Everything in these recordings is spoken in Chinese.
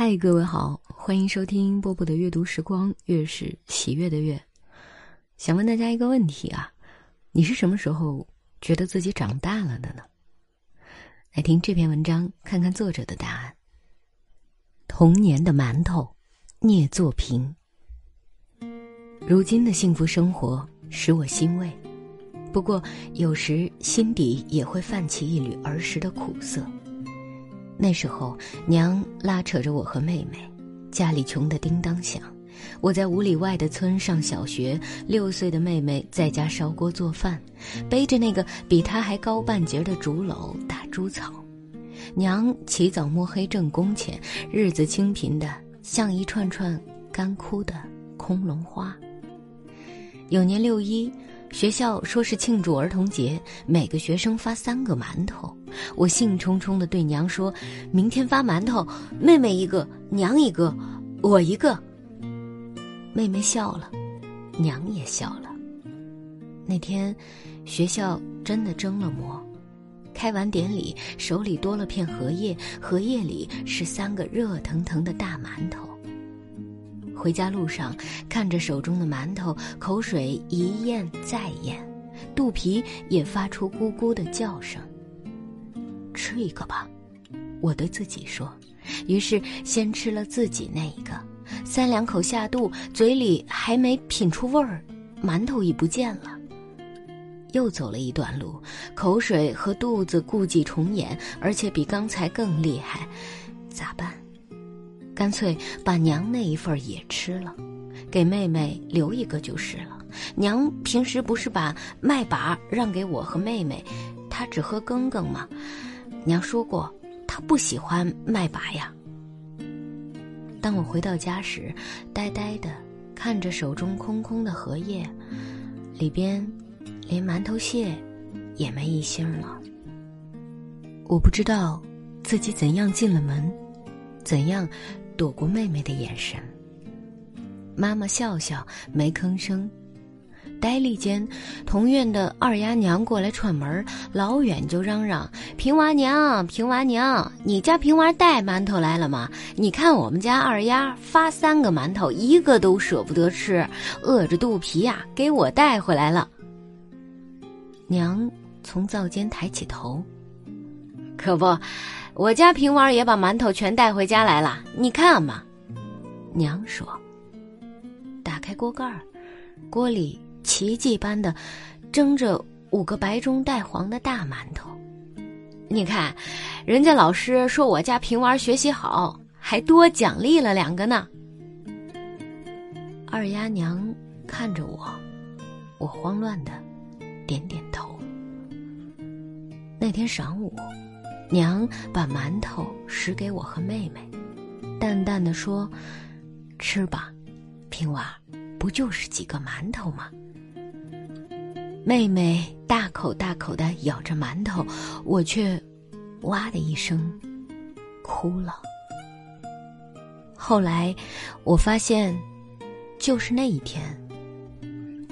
嗨，各位好，欢迎收听波波的阅读时光，月是喜悦的月。想问大家一个问题啊，你是什么时候觉得自己长大了的呢？来听这篇文章，看看作者的答案。童年的馒头，聂作平。如今的幸福生活使我欣慰，不过有时心底也会泛起一缕儿时的苦涩。那时候，娘拉扯着我和妹妹，家里穷得叮当响。我在五里外的村上小学，六岁的妹妹在家烧锅做饭，背着那个比她还高半截的竹篓打猪草。娘起早摸黑挣工钱，日子清贫的像一串串干枯的空笼花。有年六一。学校说是庆祝儿童节，每个学生发三个馒头。我兴冲冲地对娘说：“明天发馒头，妹妹一个，娘一个，我一个。”妹妹笑了，娘也笑了。那天，学校真的蒸了馍。开完典礼，手里多了片荷叶，荷叶里是三个热腾腾的大馒头。回家路上，看着手中的馒头，口水一咽再咽，肚皮也发出咕咕的叫声。吃一个吧，我对自己说。于是先吃了自己那一个，三两口下肚，嘴里还没品出味儿，馒头已不见了。又走了一段路，口水和肚子故伎重演，而且比刚才更厉害，咋办？干脆把娘那一份也吃了，给妹妹留一个就是了。娘平时不是把麦把让给我和妹妹，她只喝羹羹吗？娘说过，她不喜欢麦把呀。当我回到家时，呆呆的看着手中空空的荷叶，里边连馒头屑也没一星了。我不知道自己怎样进了门，怎样。躲过妹妹的眼神，妈妈笑笑没吭声。呆立间，同院的二丫娘过来串门，老远就嚷嚷：“平娃娘，平娃娘，你家平娃带馒头来了吗？你看我们家二丫发三个馒头，一个都舍不得吃，饿着肚皮呀，给我带回来了。”娘从灶间抬起头，可不。我家平娃也把馒头全带回家来了，你看嘛。娘说：“打开锅盖儿，锅里奇迹般的蒸着五个白中带黄的大馒头。你看，人家老师说我家平娃学习好，还多奖励了两个呢。”二丫娘看着我，我慌乱的点点头。那天晌午。娘把馒头拾给我和妹妹，淡淡的说：“吃吧，平娃，不就是几个馒头吗？”妹妹大口大口的咬着馒头，我却哇的一声哭了。后来我发现，就是那一天，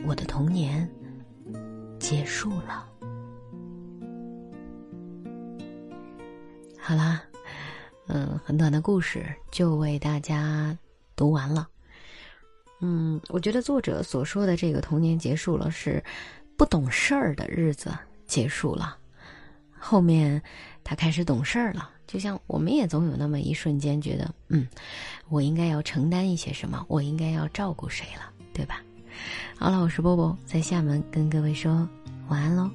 我的童年结束了。好啦，嗯，很短的故事就为大家读完了。嗯，我觉得作者所说的这个童年结束了，是不懂事儿的日子结束了。后面他开始懂事儿了，就像我们也总有那么一瞬间觉得，嗯，我应该要承担一些什么，我应该要照顾谁了，对吧？好了，我是波波，在厦门跟各位说晚安喽。